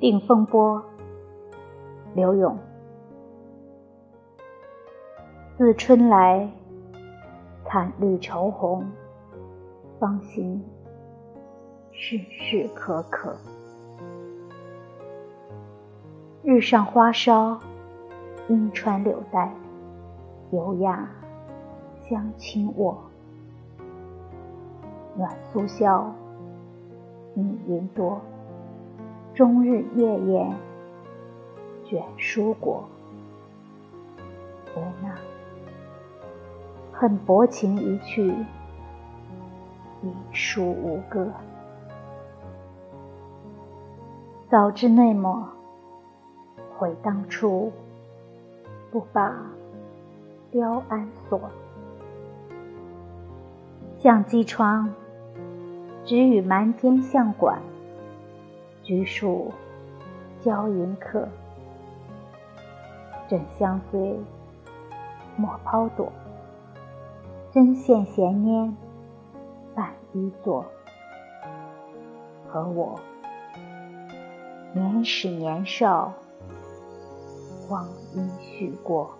定风波，刘永。自春来，惨绿愁红，芳心事事可可。日上花梢，阴穿柳带，优雅相亲卧。暖苏箫，密云多。终日夜夜，卷书果。无奈，恨薄情一去，一书无歌。早知内抹，悔当初，不把雕鞍锁。相机窗。只与瞒天相馆，居树娇迎客。枕相随，莫抛躲。针线闲拈，伴衣坐。和我年始年少，光阴续过。